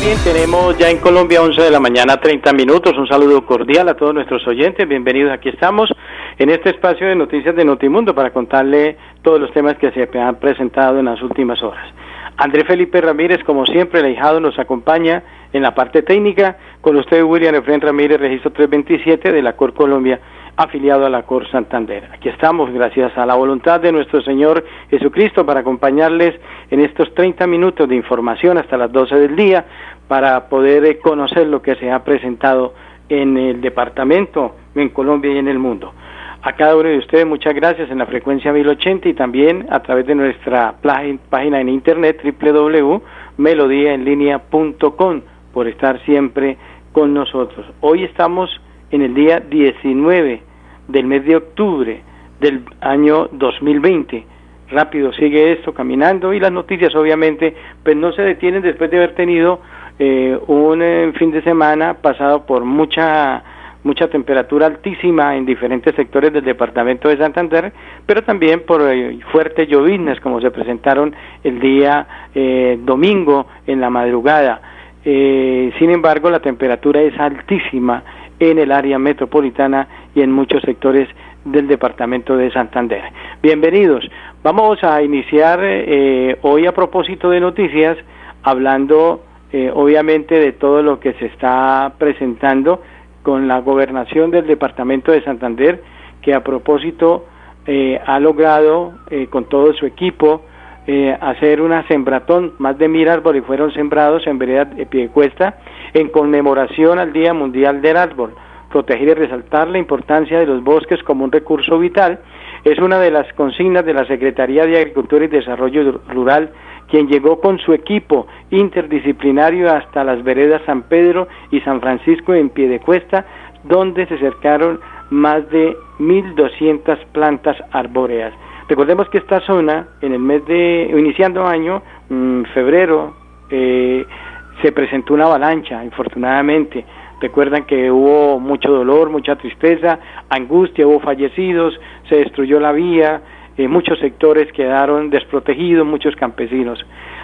Bien, tenemos ya en Colombia 11 de la mañana 30 minutos. Un saludo cordial a todos nuestros oyentes. Bienvenidos. Aquí estamos en este espacio de noticias de Notimundo para contarle todos los temas que se han presentado en las últimas horas. André Felipe Ramírez, como siempre, el ahijado, nos acompaña en la parte técnica. Con usted, William Efren Ramírez, registro 327 de la Cor Colombia afiliado a la Cor Santander. Aquí estamos, gracias a la voluntad de nuestro Señor Jesucristo, para acompañarles en estos 30 minutos de información hasta las 12 del día, para poder eh, conocer lo que se ha presentado en el departamento, en Colombia y en el mundo. A cada uno de ustedes muchas gracias en la frecuencia 1080 y también a través de nuestra página en internet www.melodiaenlinea.com por estar siempre con nosotros. Hoy estamos en el día 19 del mes de octubre del año 2020. Rápido sigue esto caminando y las noticias obviamente pues no se detienen después de haber tenido eh, un eh, fin de semana pasado por mucha mucha temperatura altísima en diferentes sectores del departamento de Santander, pero también por eh, fuertes lloviznas como se presentaron el día domingo en la madrugada. sin embargo, la temperatura es altísima en el área metropolitana y en muchos sectores del departamento de Santander. Bienvenidos. Vamos a iniciar eh, hoy a propósito de noticias, hablando eh, obviamente de todo lo que se está presentando con la gobernación del departamento de Santander, que a propósito eh, ha logrado con todo su equipo hacer una sembratón, más de mil árboles fueron sembrados en vereda de Piedecuesta en conmemoración al Día Mundial del Árbol. Proteger y resaltar la importancia de los bosques como un recurso vital es una de las consignas de la Secretaría de Agricultura y Desarrollo Rural, quien llegó con su equipo interdisciplinario hasta las veredas San Pedro y San Francisco en Piedecuesta, donde se cercaron más de 1.200 plantas arbóreas. Recordemos que esta zona, en el mes de, iniciando año, mm, febrero, eh, se presentó una avalancha, infortunadamente. Recuerdan que hubo mucho dolor, mucha tristeza, angustia, hubo fallecidos, se destruyó la vía, eh, muchos sectores quedaron desprotegidos, muchos campesinos.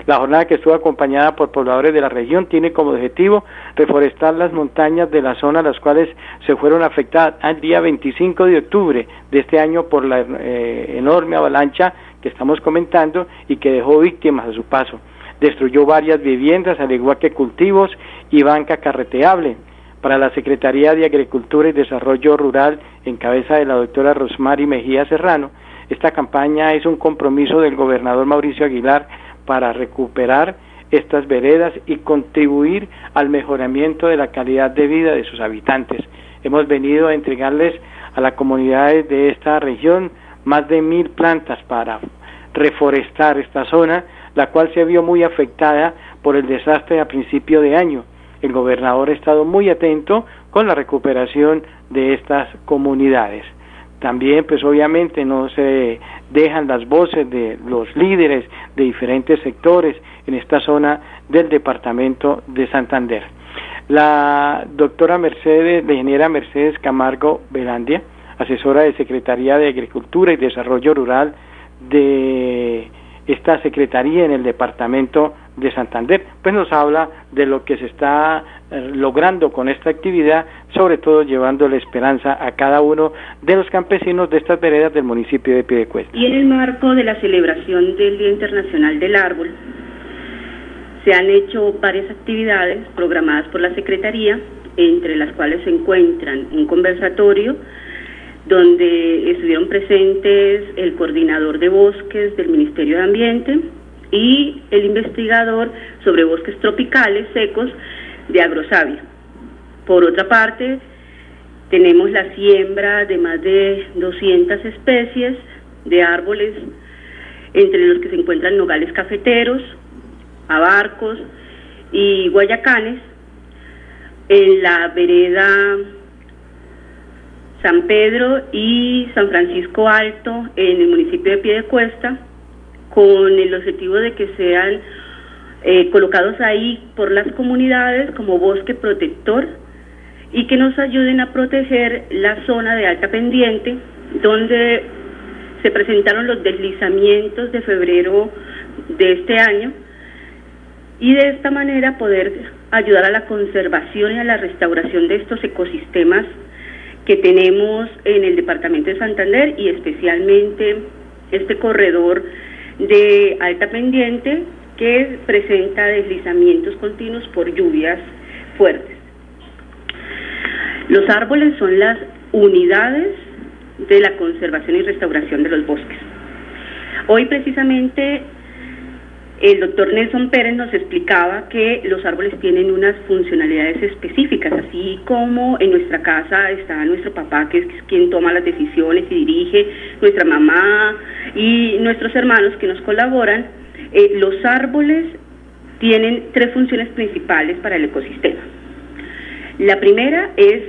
La jornada que estuvo acompañada por pobladores de la región tiene como objetivo reforestar las montañas de la zona las cuales se fueron afectadas al día 25 de octubre de este año por la eh, enorme avalancha que estamos comentando y que dejó víctimas a su paso destruyó varias viviendas, al igual que cultivos y banca carreteable. Para la Secretaría de Agricultura y Desarrollo Rural, en cabeza de la doctora Rosmary Mejía Serrano, esta campaña es un compromiso del gobernador Mauricio Aguilar para recuperar estas veredas y contribuir al mejoramiento de la calidad de vida de sus habitantes. Hemos venido a entregarles a las comunidades de esta región más de mil plantas para reforestar esta zona la cual se vio muy afectada por el desastre a principio de año. El gobernador ha estado muy atento con la recuperación de estas comunidades. También, pues obviamente no se dejan las voces de los líderes de diferentes sectores en esta zona del departamento de Santander. La doctora Mercedes, la ingeniera Mercedes Camargo Velandia, asesora de Secretaría de Agricultura y Desarrollo Rural de esta secretaría en el departamento de Santander, pues nos habla de lo que se está eh, logrando con esta actividad, sobre todo llevando la esperanza a cada uno de los campesinos de estas veredas del municipio de Piedecuesta. Y en el marco de la celebración del Día Internacional del Árbol, se han hecho varias actividades programadas por la Secretaría, entre las cuales se encuentran un conversatorio donde estuvieron presentes el coordinador de bosques del Ministerio de Ambiente y el investigador sobre bosques tropicales secos de Agrosavia. Por otra parte, tenemos la siembra de más de 200 especies de árboles entre los que se encuentran nogales cafeteros, abarcos y guayacanes, en la vereda San Pedro y San Francisco Alto en el municipio de Piedecuesta, con el objetivo de que sean eh, colocados ahí por las comunidades como bosque protector y que nos ayuden a proteger la zona de alta pendiente donde se presentaron los deslizamientos de febrero de este año y de esta manera poder ayudar a la conservación y a la restauración de estos ecosistemas que tenemos en el departamento de Santander y especialmente este corredor de alta pendiente que presenta deslizamientos continuos por lluvias fuertes. Los árboles son las unidades de la conservación y restauración de los bosques. Hoy precisamente el doctor Nelson Pérez nos explicaba que los árboles tienen unas funcionalidades específicas, así como en nuestra casa está nuestro papá, que es quien toma las decisiones y dirige, nuestra mamá y nuestros hermanos que nos colaboran. Eh, los árboles tienen tres funciones principales para el ecosistema. La primera es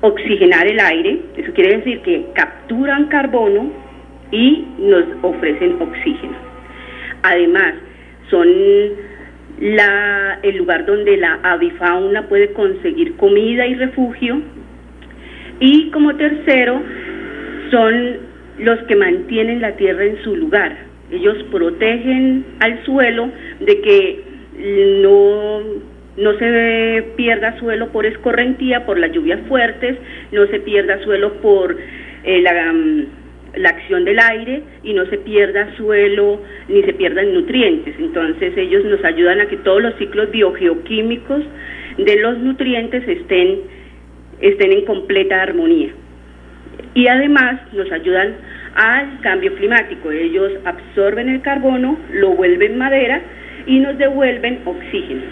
oxigenar el aire, eso quiere decir que capturan carbono y nos ofrecen oxígeno. Además, son el lugar donde la avifauna puede conseguir comida y refugio. Y como tercero, son los que mantienen la tierra en su lugar. Ellos protegen al suelo de que no, no se pierda suelo por escorrentía, por las lluvias fuertes, no se pierda suelo por eh, la la acción del aire y no se pierda suelo ni se pierdan nutrientes. Entonces ellos nos ayudan a que todos los ciclos biogeoquímicos de los nutrientes estén, estén en completa armonía. Y además nos ayudan al cambio climático. Ellos absorben el carbono, lo vuelven madera y nos devuelven oxígeno,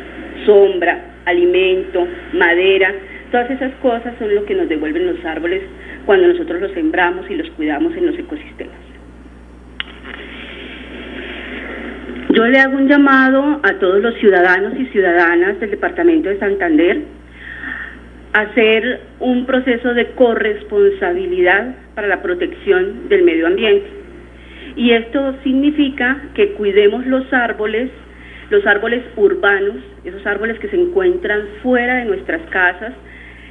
sombra, alimento, madera. Todas esas cosas son lo que nos devuelven los árboles cuando nosotros los sembramos y los cuidamos en los ecosistemas. Yo le hago un llamado a todos los ciudadanos y ciudadanas del Departamento de Santander a hacer un proceso de corresponsabilidad para la protección del medio ambiente. Y esto significa que cuidemos los árboles, los árboles urbanos, esos árboles que se encuentran fuera de nuestras casas,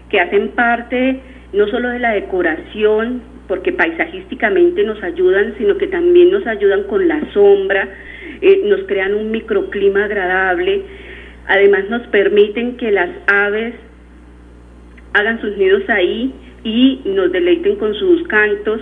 que hacen parte no solo de la decoración, porque paisajísticamente nos ayudan, sino que también nos ayudan con la sombra, eh, nos crean un microclima agradable, además nos permiten que las aves hagan sus nidos ahí y nos deleiten con sus cantos.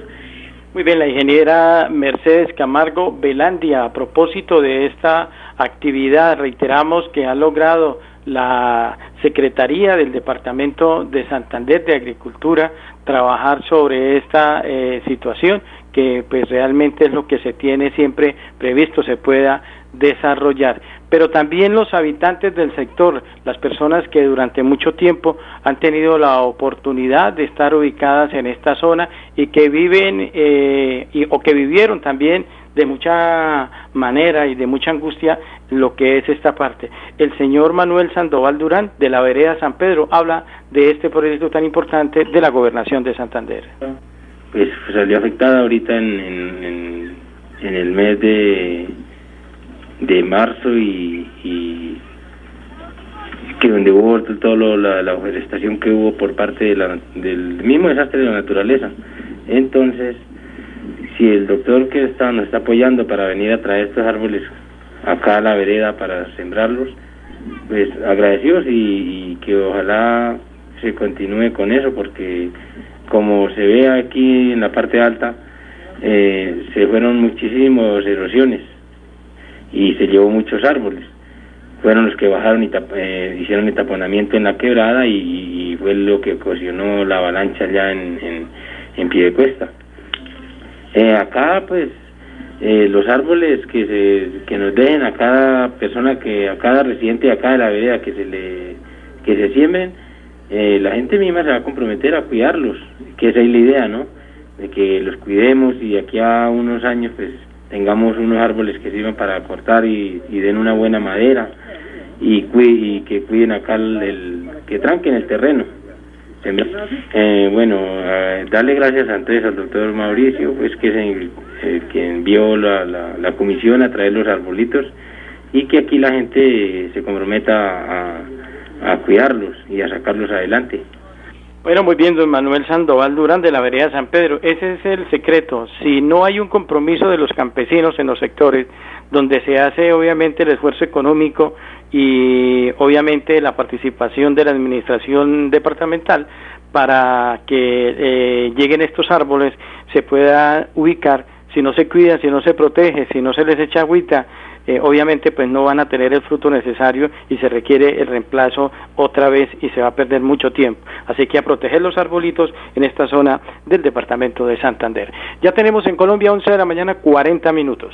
Muy bien, la ingeniera Mercedes Camargo Velandia, a propósito de esta actividad, reiteramos que ha logrado la Secretaría del Departamento de Santander de Agricultura trabajar sobre esta eh, situación que pues realmente es lo que se tiene siempre previsto se pueda desarrollar pero también los habitantes del sector, las personas que durante mucho tiempo han tenido la oportunidad de estar ubicadas en esta zona y que viven eh, y, o que vivieron también de mucha manera y de mucha angustia lo que es esta parte. El señor Manuel Sandoval Durán de la vereda San Pedro habla de este proyecto tan importante de la gobernación de Santander. Pues, salió afectada ahorita en, en, el mes de, de marzo y, que donde hubo toda la, la forestación que hubo por parte del mismo desastre de la naturaleza. Entonces, si el doctor que está, nos está apoyando para venir a traer estos árboles acá a la vereda para sembrarlos, pues agradecidos y, que ojalá se continúe con eso porque como se ve aquí en la parte alta, eh, se fueron muchísimas erosiones y se llevó muchos árboles. Fueron los que bajaron y eh, hicieron el taponamiento en la quebrada y, fue lo que ocasionó la avalancha ya en, en, en pie de cuesta. Eh, acá, pues, eh, los árboles que se que nos dejen a cada persona que a cada residente de acá de la vereda que se le que se siembren la gente misma se va a comprometer a cuidarlos que esa es la idea no de que los cuidemos y aquí a unos años pues tengamos unos árboles que sirvan para cortar y, den una buena madera y, que cuiden acá el, que tranquen el terreno. Eh, bueno, darle gracias antes al doctor Mauricio, pues que es el, que envió la, la, comisión a traer los arbolitos y que aquí la gente se comprometa a cuidarlos y a sacarlos adelante. Bueno, muy bien, don Manuel Sandoval Durán de la vereda San Pedro. Ese es el secreto. Si no hay un compromiso de los campesinos en los sectores donde se hace obviamente el esfuerzo económico y obviamente la participación de la administración departamental para que eh, lleguen estos árboles, se pueda ubicar, si no se cuidan, si no se protege, si no se les echa agüita, eh, obviamente pues no van a tener el fruto necesario y se requiere el reemplazo otra vez y se va a perder mucho tiempo. Así que a proteger los arbolitos en esta zona del departamento de Santander. Ya tenemos en Colombia 11 de la mañana 40 minutos.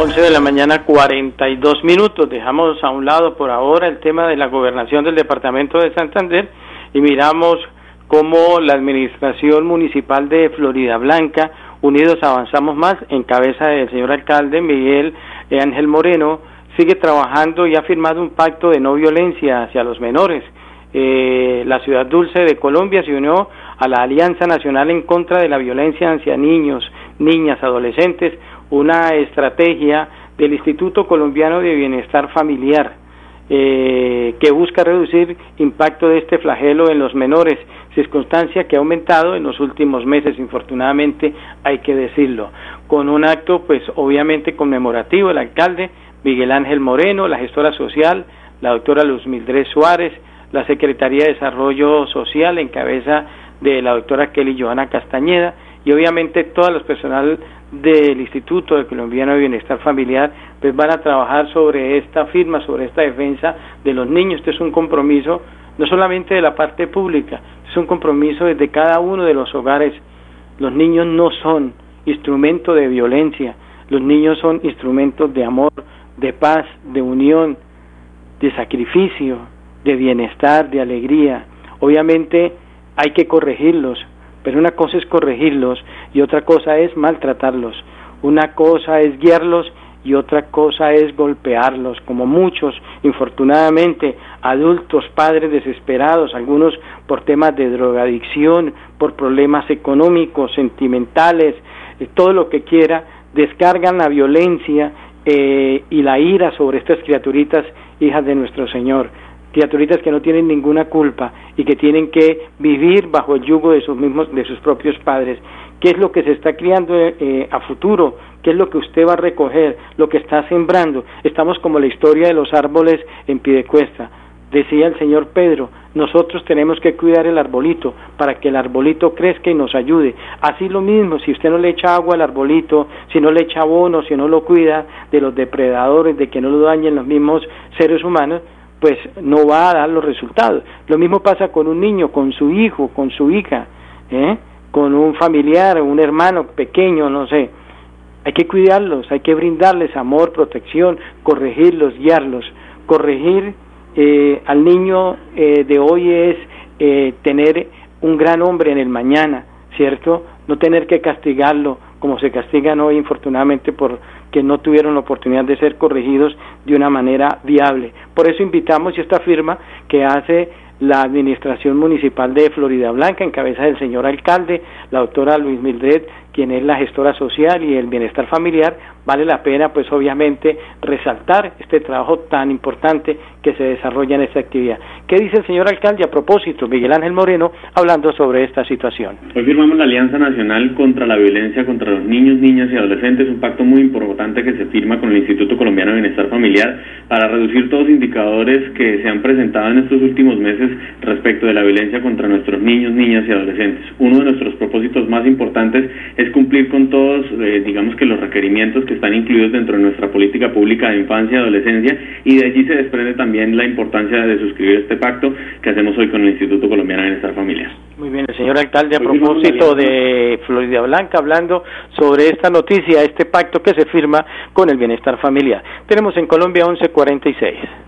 11 de la mañana 42 minutos. Dejamos a un lado por ahora el tema de la gobernación del departamento de Santander y miramos cómo la administración municipal de Florida Blanca, Unidos Avanzamos Más, en cabeza del señor alcalde Miguel Ángel Moreno, sigue trabajando y ha firmado un pacto de no violencia hacia los menores. Eh, la ciudad dulce de Colombia se unió a la Alianza Nacional en contra de la violencia hacia niños, niñas, adolescentes, una estrategia del Instituto Colombiano de Bienestar Familiar eh, que busca reducir impacto de este flagelo en los menores, circunstancia que ha aumentado en los últimos meses, infortunadamente hay que decirlo, con un acto pues obviamente conmemorativo, el alcalde Miguel Ángel Moreno, la gestora social, la doctora Luz Mildred Suárez, la Secretaría de Desarrollo Social en cabeza de la doctora Kelly Johanna Castañeda y obviamente todo el personal del Instituto de Colombiano de Bienestar Familiar, pues van a trabajar sobre esta firma, sobre esta defensa de los niños. Este es un compromiso no solamente de la parte pública, es un compromiso desde cada uno de los hogares. Los niños no son instrumento de violencia, los niños son instrumentos de amor, de paz, de unión, de sacrificio, de bienestar, de alegría. Obviamente hay que corregirlos, pero una cosa es corregirlos y otra cosa es maltratarlos. Una cosa es guiarlos y otra cosa es golpearlos, como muchos, infortunadamente, adultos, padres desesperados, algunos por temas de drogadicción, por problemas económicos, sentimentales, eh, todo lo que quiera, descargan la violencia eh, y la ira sobre estas criaturitas, hijas de nuestro Señor criaturitas que no tienen ninguna culpa y que tienen que vivir bajo el yugo de sus mismos de sus propios padres. Qué es lo que se está criando eh, a futuro qué es lo que usted va a recoger lo que está sembrando estamos como la historia de los árboles en pie de cuesta decía el señor Pedro nosotros tenemos que cuidar el arbolito para que el arbolito crezca y nos ayude. Así lo mismo, si usted no le echa agua al arbolito, si no le echa abono, si no lo cuida de los depredadores, de que no lo dañen los mismos seres humanos, pues no va a dar los resultados. Lo mismo pasa con un niño, con su hijo, con su hija, ¿eh? con un familiar, un hermano pequeño, no sé. Hay que cuidarlos, hay que brindarles amor, protección, corregirlos, guiarlos. Corregir eh, al niño eh, de hoy es tener un gran hombre en el mañana, ¿cierto? No tener que castigarlo como se castigan hoy infortunadamente por que no tuvieron la oportunidad de ser corregidos de una manera viable. Por eso invitamos y esta firma que hace la Administración Municipal de Florida Blanca, en cabeza del señor alcalde, la doctora Luis Mildred, quien es la gestora social y el bienestar familiar, vale la pena pues obviamente resaltar este trabajo tan importante que se desarrolla en esta actividad. ¿Qué dice el señor alcalde a propósito, Miguel Ángel Moreno, hablando sobre esta situación? Hoy firmamos la Alianza Nacional contra la Violencia contra los Niños, Niñas y Adolescentes, un pacto muy importante que se firma con el Instituto Colombiano de Bienestar Familiar para reducir todos los indicadores que se han presentado en estos últimos meses respecto de la violencia contra nuestros niños, niñas y adolescentes. Uno de nuestros propósitos más importantes es cumplir con todos, eh, digamos que los requerimientos que están incluidos dentro de nuestra política pública de infancia y adolescencia y de allí se desprende también la importancia de suscribir este pacto que hacemos hoy con el Instituto Colombiano de Bienestar Familiar. Muy bien, el señor alcalde, a propósito de Florida Blanca, hablando sobre esta noticia, este pacto que se firma con el bienestar familiar. Tenemos en Colombia 1146.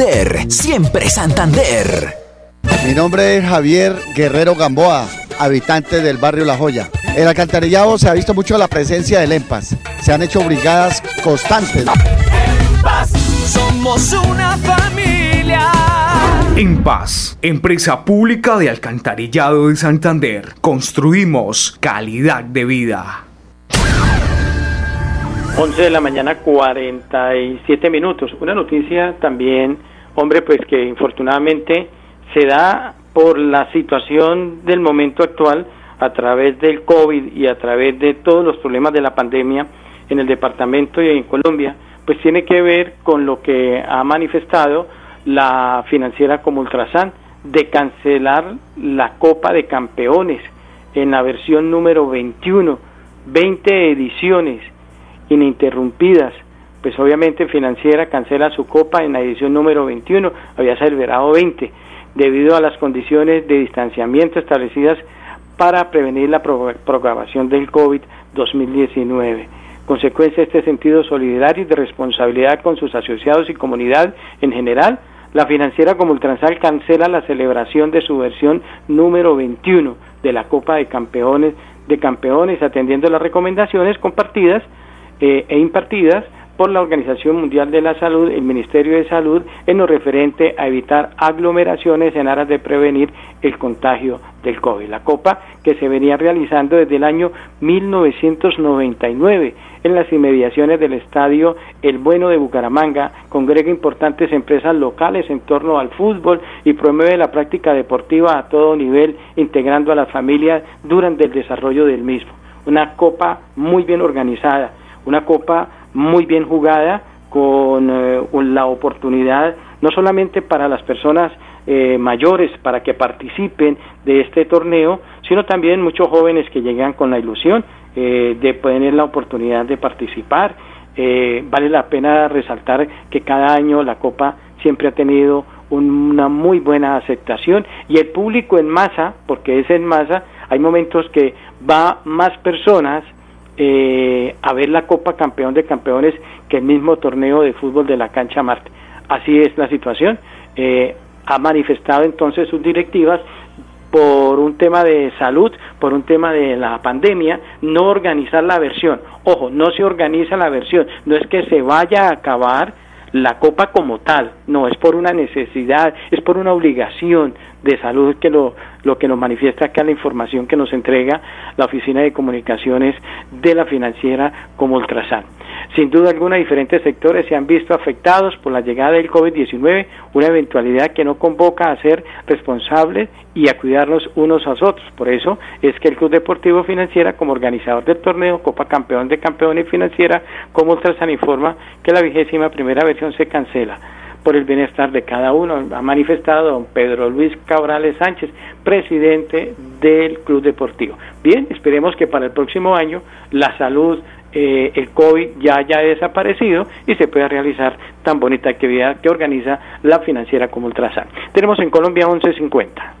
siempre Santander. Mi nombre es Javier Guerrero Gamboa, habitante del barrio La Joya. En alcantarillado se ha visto mucho la presencia del EMPAS. Se han hecho brigadas constantes. paz, somos una familia. En Paz, empresa pública de alcantarillado de Santander. Construimos calidad de vida. 11 de la mañana, 47 minutos. Una noticia también hombre, pues que infortunadamente se da por la situación del momento actual a través del COVID y a través de todos los problemas de la pandemia en el departamento y en Colombia, pues tiene que ver con lo que ha manifestado la financiera como Ultrasan de cancelar la Copa de Campeones en la versión número 21, 20 ediciones ininterrumpidas pues obviamente Financiera cancela su copa en la edición número 21, había celebrado 20, debido a las condiciones de distanciamiento establecidas para prevenir la propagación del COVID 2019. Consecuencia de este sentido solidario y de responsabilidad con sus asociados y comunidad en general, la financiera como Ultransal cancela la celebración de su versión número 21 de la Copa de Campeones de Campeones, atendiendo las recomendaciones compartidas eh, e impartidas por la Organización Mundial de la Salud, el Ministerio de Salud, en lo referente a evitar aglomeraciones en aras de prevenir el contagio del COVID. La Copa que se venía realizando desde el año 1999 en las inmediaciones del estadio El Bueno de Bucaramanga, congrega importantes empresas locales en torno al fútbol y promueve la práctica deportiva a todo nivel, integrando a las familias durante el desarrollo del mismo. Una copa muy bien organizada, una copa muy bien jugada, con eh, la oportunidad no solamente para las personas eh, mayores para que participen de este torneo, sino también muchos jóvenes que llegan con la ilusión eh, de tener la oportunidad de participar. vale la pena resaltar que cada año la Copa siempre ha tenido una muy buena aceptación y el público en masa, porque es en masa, hay momentos que va más personas eh, a ver la Copa Campeón de Campeones que el mismo torneo de fútbol de la cancha Marte. Así es la situación. Eh, ha manifestado entonces sus directivas por un tema de salud, por un tema de la pandemia, no organizar la versión. Ojo, no se organiza la versión, no es que se vaya a acabar la copa como tal, no, es por una necesidad, es por una obligación de salud que lo, lo que nos manifiesta acá la información que nos entrega la Oficina de Comunicaciones de la Financiera como Ultrasan. Sin duda alguna, diferentes sectores se han visto afectados por la llegada del COVID-19, una eventualidad que no convoca a ser responsables y a cuidarnos unos a otros. Por eso es que el Club Deportivo Financiera, como organizador del torneo Copa Campeón de Campeones Financiera, como Ultrasan informa que la vigésima primera versión se cancela por el bienestar de cada uno, ha manifestado don Pedro Luis Cabrales Sánchez, presidente del Club Deportivo. Bien, esperemos que para el próximo año la salud, eh, el COVID ya haya desaparecido y se pueda realizar tan bonita actividad que organiza la financiera como Ultrasan. Tenemos en Colombia 1150.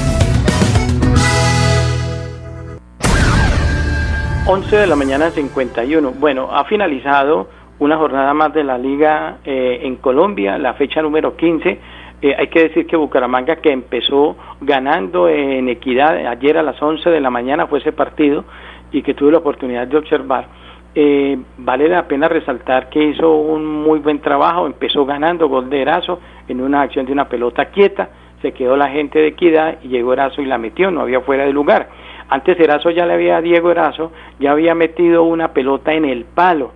11 de la mañana 51. Bueno, ha finalizado una jornada más de la liga eh, en Colombia, la fecha número 15. Eh, hay que decir que Bucaramanga, que empezó ganando en equidad, ayer a las 11 de la mañana fue ese partido y que tuve la oportunidad de observar. Eh, vale la pena resaltar que hizo un muy buen trabajo, empezó ganando gol de Erazo en una acción de una pelota quieta, se quedó la gente de equidad y llegó Erazo y la metió, no había fuera de lugar antes Erazo ya le había, Diego Erazo, ya había metido una pelota en el palo.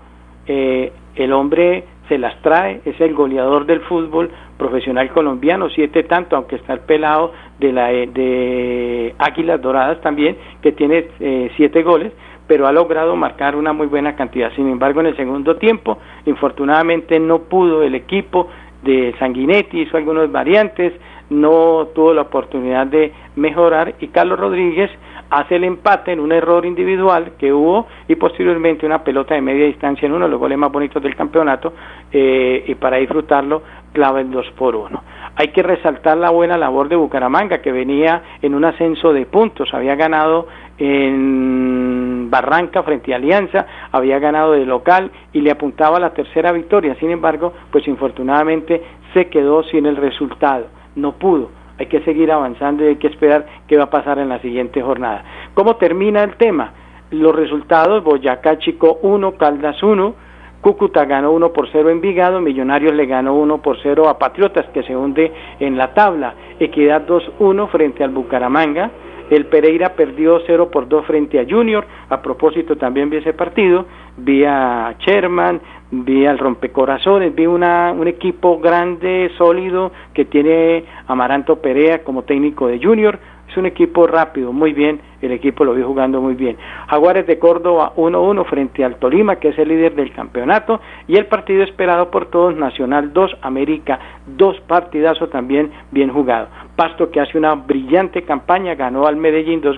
Eh, el hombre se las trae, es el goleador del fútbol profesional colombiano, siete tanto, aunque está el pelado de, la, eh, de Águilas Doradas también, que tiene eh, siete goles, pero ha logrado marcar una muy buena cantidad. Sin embargo, en el segundo tiempo, infortunadamente no pudo el equipo de Sanguinetti, hizo algunas variantes, no tuvo la oportunidad de mejorar y Carlos Rodríguez hace el empate en un error individual que hubo y posteriormente una pelota de media distancia en uno de los goles más bonitos del campeonato eh, y para disfrutarlo clava el 2 por 1. Hay que resaltar la buena labor de Bucaramanga que venía en un ascenso de puntos, había ganado en Barranca frente a Alianza, había ganado de local y le apuntaba a la tercera victoria, sin embargo, pues infortunadamente se quedó sin el resultado, no pudo hay que seguir avanzando y hay que esperar qué va a pasar en la siguiente jornada. ¿Cómo termina el tema? Los resultados, Boyacá Chico 1, Caldas 1, Cúcuta ganó 1 por 0 en Vigado, Millonarios le ganó 1 por 0 a Patriotas que se hunde en la tabla, Equidad 2-1 frente al Bucaramanga, el Pereira perdió 0 por 2 frente a Junior, a propósito también vi ese partido, vi a Sherman, vi al rompecorazones, vi una, un equipo grande, sólido, que tiene Amaranto Perea como técnico de Junior, un equipo rápido, muy bien, el equipo lo vi jugando muy bien. Jaguares de Córdoba 1-1 frente al Tolima, que es el líder del campeonato, y el partido esperado por todos, Nacional 2, América 2, partidazo también bien jugado. Pasto que hace una brillante campaña, ganó al Medellín dos,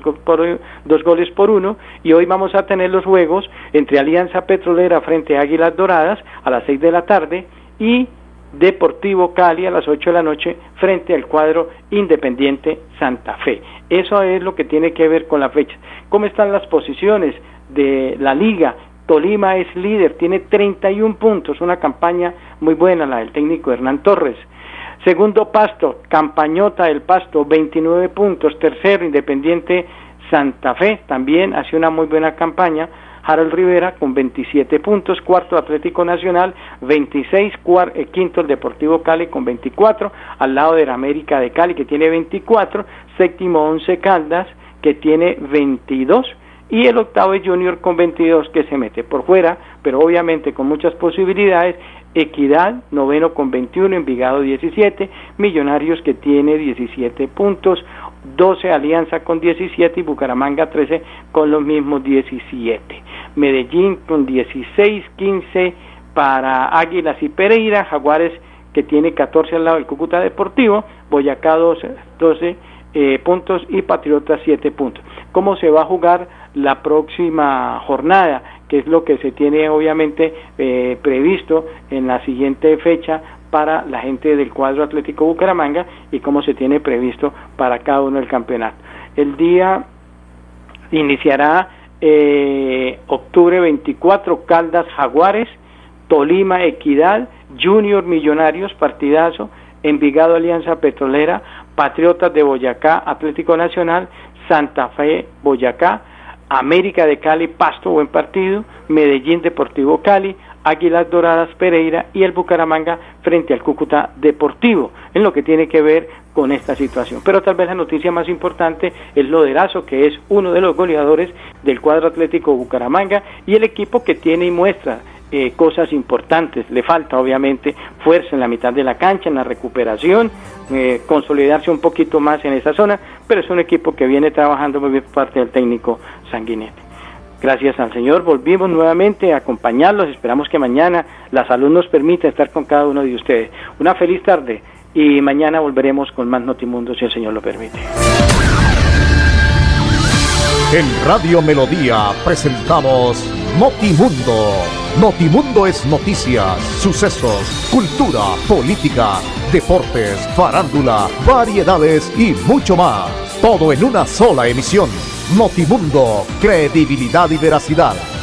dos goles por uno, y hoy vamos a tener los juegos entre Alianza Petrolera frente a Águilas Doradas a las 6 de la tarde y Deportivo Cali a las 8 de la noche frente al cuadro Independiente Santa Fe. Eso es lo que tiene que ver con la fecha. ¿Cómo están las posiciones de la liga? Tolima es líder, tiene 31 puntos, una campaña muy buena la del técnico Hernán Torres. Segundo Pasto, Campañota del Pasto, 29 puntos. Tercero, Independiente Santa Fe, también hace una muy buena campaña. Harold Rivera con 27 puntos, cuarto Atlético Nacional, 26, eh, quinto el Deportivo Cali con 24, al lado de la América de Cali que tiene 24, séptimo Once Caldas que tiene 22 y el octavo es Junior con 22 que se mete por fuera, pero obviamente con muchas posibilidades. Equidad, noveno con 21, Envigado 17, Millonarios que tiene 17 puntos, 12 Alianza con 17 y Bucaramanga 13 con los mismos 17. Medellín con 16, 15 para Águilas y Pereira, Jaguares que tiene 14 al lado del Cúcuta Deportivo, Boyacá 12, 12 eh, puntos y Patriotas 7 puntos. ¿Cómo se va a jugar la próxima jornada? que es lo que se tiene obviamente eh, previsto en la siguiente fecha para la gente del cuadro Atlético Bucaramanga y cómo se tiene previsto para cada uno el campeonato. El día iniciará eh, octubre 24 Caldas Jaguares, Tolima Equidad, Junior Millonarios, partidazo, Envigado Alianza Petrolera, Patriotas de Boyacá, Atlético Nacional, Santa Fe Boyacá, América de Cali, Pasto, buen partido, Medellín Deportivo Cali, Águilas Doradas Pereira y el Bucaramanga frente al Cúcuta Deportivo, en lo que tiene que ver con esta situación. Pero tal vez la noticia más importante es lo de Lazo, que es uno de los goleadores del cuadro atlético Bucaramanga y el equipo que tiene y muestra eh, cosas importantes. Le falta obviamente fuerza en la mitad de la cancha, en la recuperación, eh, consolidarse un poquito más en esa zona, pero es un equipo que viene trabajando muy bien por parte del técnico Sanguinete. Gracias al Señor, volvimos nuevamente a acompañarlos. Esperamos que mañana la salud nos permita estar con cada uno de ustedes. Una feliz tarde y mañana volveremos con más Notimundo si el Señor lo permite. En Radio Melodía presentamos Notimundo. Notimundo es noticias, sucesos, cultura, política, deportes, farándula, variedades y mucho más. Todo en una sola emisión. Notimundo, credibilidad y veracidad.